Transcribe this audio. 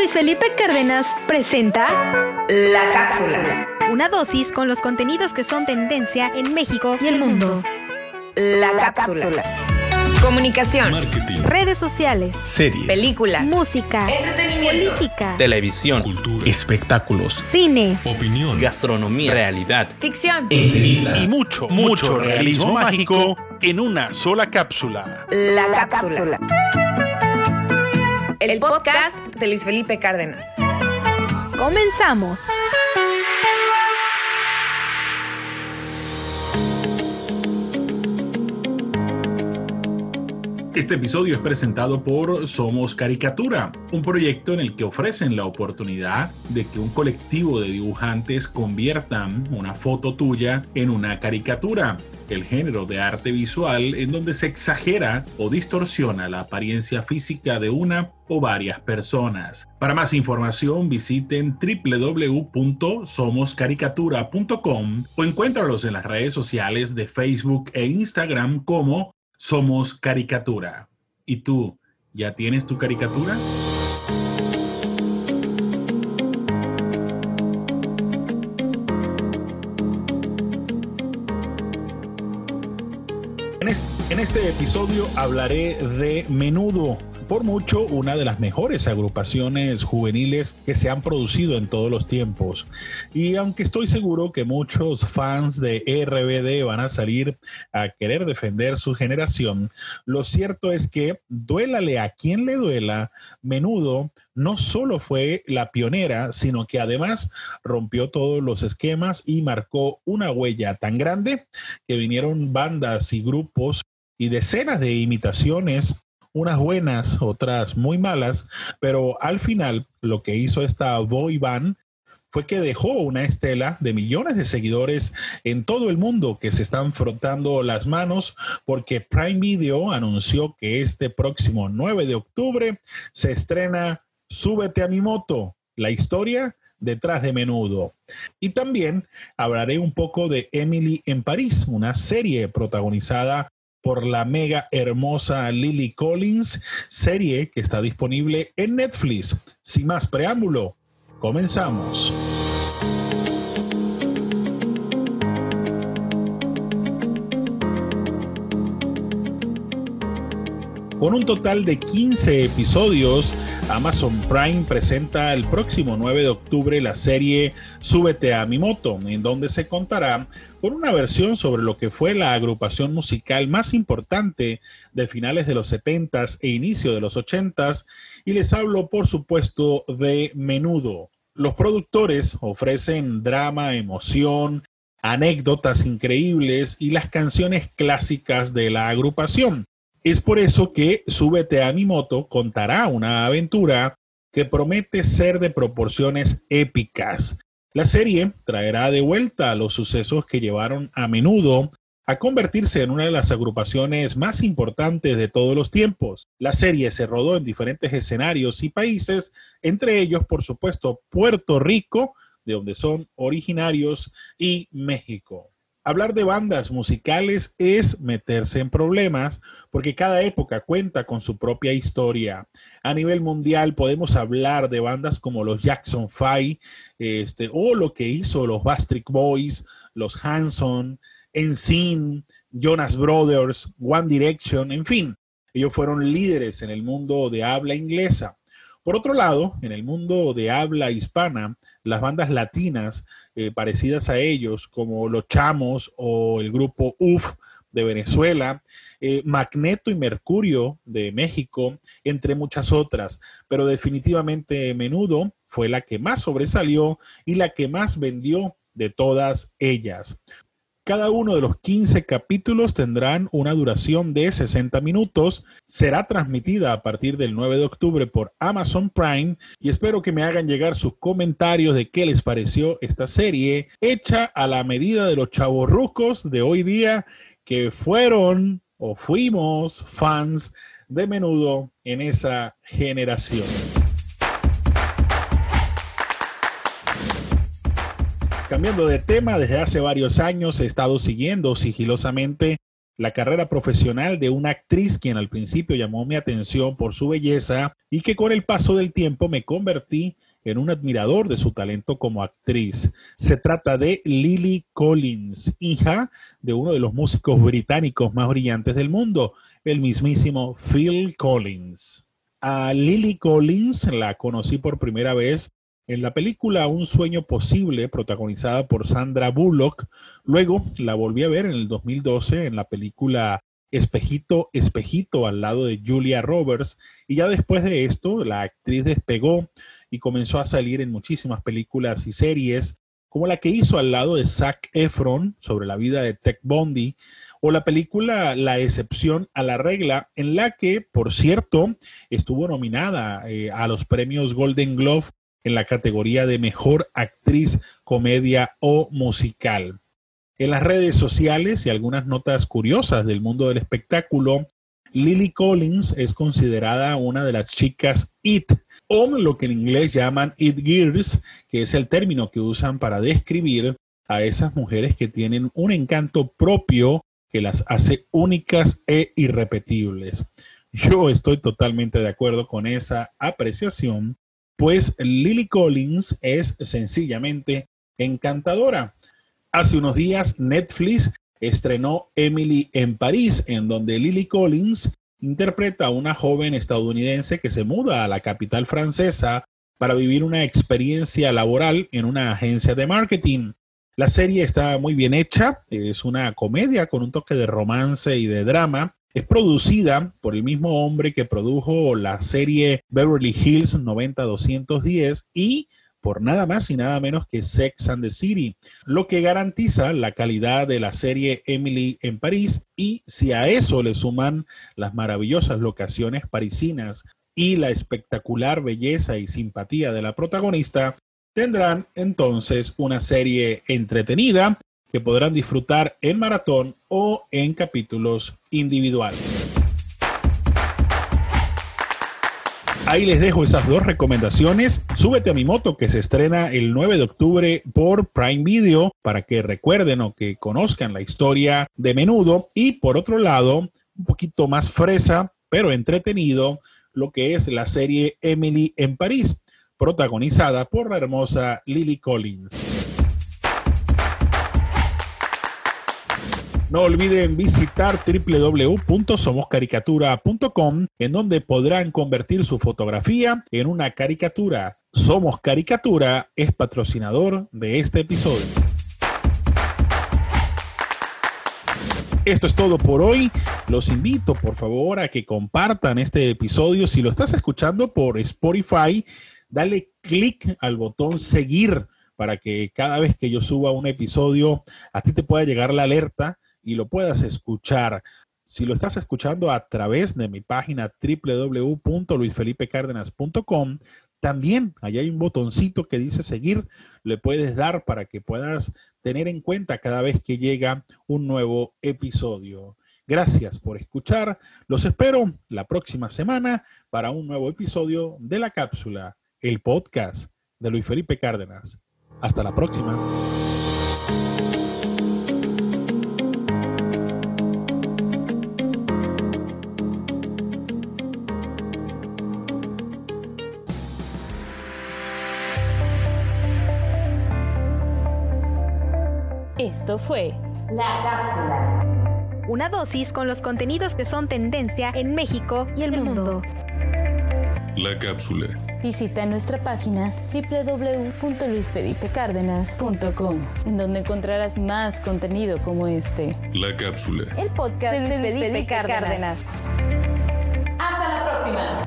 Luis Felipe Cárdenas presenta La cápsula. una dosis con los contenidos que son tendencia en México y el mundo. La cápsula. Comunicación. marketing, Redes sociales, series, Películas. música, Entretenimiento. política, televisión, cultura, espectáculos, cine. opinión, gastronomía, realidad, Ficción. y mucho, mucho realismo mágico en una sola cápsula. La cápsula. El podcast de Luis Felipe Cárdenas. Comenzamos. Este episodio es presentado por Somos Caricatura, un proyecto en el que ofrecen la oportunidad de que un colectivo de dibujantes conviertan una foto tuya en una caricatura, el género de arte visual en donde se exagera o distorsiona la apariencia física de una o varias personas. Para más información visiten www.somoscaricatura.com o encuéntralos en las redes sociales de Facebook e Instagram como somos caricatura. ¿Y tú, ya tienes tu caricatura? Este, episodio hablaré de Menudo, por mucho una de las mejores agrupaciones juveniles que se han producido en todos los tiempos. Y aunque estoy seguro que muchos fans de RBD van a salir a querer defender su generación, lo cierto es que, duélale a quien le duela, Menudo no solo fue la pionera, sino que además rompió todos los esquemas y marcó una huella tan grande que vinieron bandas y grupos y decenas de imitaciones unas buenas, otras muy malas, pero al final lo que hizo esta boy band fue que dejó una estela de millones de seguidores en todo el mundo que se están frotando las manos porque Prime Video anunció que este próximo 9 de octubre se estrena Súbete a mi moto, la historia detrás de menudo. Y también hablaré un poco de Emily en París, una serie protagonizada por la mega hermosa Lily Collins, serie que está disponible en Netflix. Sin más preámbulo, comenzamos. Con un total de 15 episodios, Amazon Prime presenta el próximo 9 de octubre la serie Súbete a mi moto, en donde se contará con una versión sobre lo que fue la agrupación musical más importante de finales de los 70s e inicio de los 80s, y les hablo por supuesto de Menudo. Los productores ofrecen drama, emoción, anécdotas increíbles y las canciones clásicas de la agrupación. Es por eso que Súbete a mi moto contará una aventura que promete ser de proporciones épicas. La serie traerá de vuelta los sucesos que llevaron a menudo a convertirse en una de las agrupaciones más importantes de todos los tiempos. La serie se rodó en diferentes escenarios y países, entre ellos, por supuesto, Puerto Rico, de donde son originarios, y México. Hablar de bandas musicales es meterse en problemas porque cada época cuenta con su propia historia. A nivel mundial podemos hablar de bandas como los Jackson Five este, o lo que hizo los Bastric Boys, los Hanson, NSYNC, Jonas Brothers, One Direction, en fin. Ellos fueron líderes en el mundo de habla inglesa. Por otro lado, en el mundo de habla hispana, las bandas latinas eh, parecidas a ellos, como Los Chamos o el grupo UF de Venezuela, eh, Magneto y Mercurio de México, entre muchas otras, pero definitivamente Menudo fue la que más sobresalió y la que más vendió de todas ellas. Cada uno de los 15 capítulos tendrán una duración de 60 minutos. Será transmitida a partir del 9 de octubre por Amazon Prime y espero que me hagan llegar sus comentarios de qué les pareció esta serie hecha a la medida de los chavorrucos de hoy día que fueron o fuimos fans de menudo en esa generación. Cambiando de tema, desde hace varios años he estado siguiendo sigilosamente la carrera profesional de una actriz quien al principio llamó mi atención por su belleza y que con el paso del tiempo me convertí en un admirador de su talento como actriz. Se trata de Lily Collins, hija de uno de los músicos británicos más brillantes del mundo, el mismísimo Phil Collins. A Lily Collins la conocí por primera vez en la película Un sueño posible, protagonizada por Sandra Bullock. Luego la volví a ver en el 2012 en la película Espejito, Espejito al lado de Julia Roberts. Y ya después de esto, la actriz despegó y comenzó a salir en muchísimas películas y series, como la que hizo al lado de Zac Efron sobre la vida de Ted Bundy, o la película La excepción a la regla, en la que, por cierto, estuvo nominada eh, a los premios Golden Glove en la categoría de Mejor Actriz, Comedia o Musical. En las redes sociales y algunas notas curiosas del mundo del espectáculo, Lily Collins es considerada una de las chicas IT, o lo que en inglés llaman It Girls, que es el término que usan para describir a esas mujeres que tienen un encanto propio que las hace únicas e irrepetibles. Yo estoy totalmente de acuerdo con esa apreciación, pues Lily Collins es sencillamente encantadora. Hace unos días Netflix estrenó Emily en París, en donde Lily Collins interpreta a una joven estadounidense que se muda a la capital francesa para vivir una experiencia laboral en una agencia de marketing. La serie está muy bien hecha, es una comedia con un toque de romance y de drama. Es producida por el mismo hombre que produjo la serie Beverly Hills 90210 y por nada más y nada menos que Sex and the City, lo que garantiza la calidad de la serie Emily en París y si a eso le suman las maravillosas locaciones parisinas y la espectacular belleza y simpatía de la protagonista, tendrán entonces una serie entretenida que podrán disfrutar en maratón o en capítulos individuales. Ahí les dejo esas dos recomendaciones. Súbete a mi moto que se estrena el 9 de octubre por Prime Video para que recuerden o que conozcan la historia de menudo. Y por otro lado, un poquito más fresa, pero entretenido, lo que es la serie Emily en París, protagonizada por la hermosa Lily Collins. No olviden visitar www.somoscaricatura.com en donde podrán convertir su fotografía en una caricatura. Somos Caricatura es patrocinador de este episodio. Esto es todo por hoy. Los invito, por favor, a que compartan este episodio. Si lo estás escuchando por Spotify, dale clic al botón seguir para que cada vez que yo suba un episodio, a ti te pueda llegar la alerta y lo puedas escuchar. Si lo estás escuchando a través de mi página www.luisfelipecardenas.com, también ahí hay un botoncito que dice seguir, le puedes dar para que puedas tener en cuenta cada vez que llega un nuevo episodio. Gracias por escuchar. Los espero la próxima semana para un nuevo episodio de La Cápsula, el podcast de Luis Felipe Cárdenas. Hasta la próxima. Esto fue La Cápsula. Una dosis con los contenidos que son tendencia en México y el mundo. La cápsula. Visita nuestra página www.luisfelipecardenas.com, en donde encontrarás más contenido como este. La cápsula. El podcast de Luis, Felipe, Cárdenas. Hasta la próxima.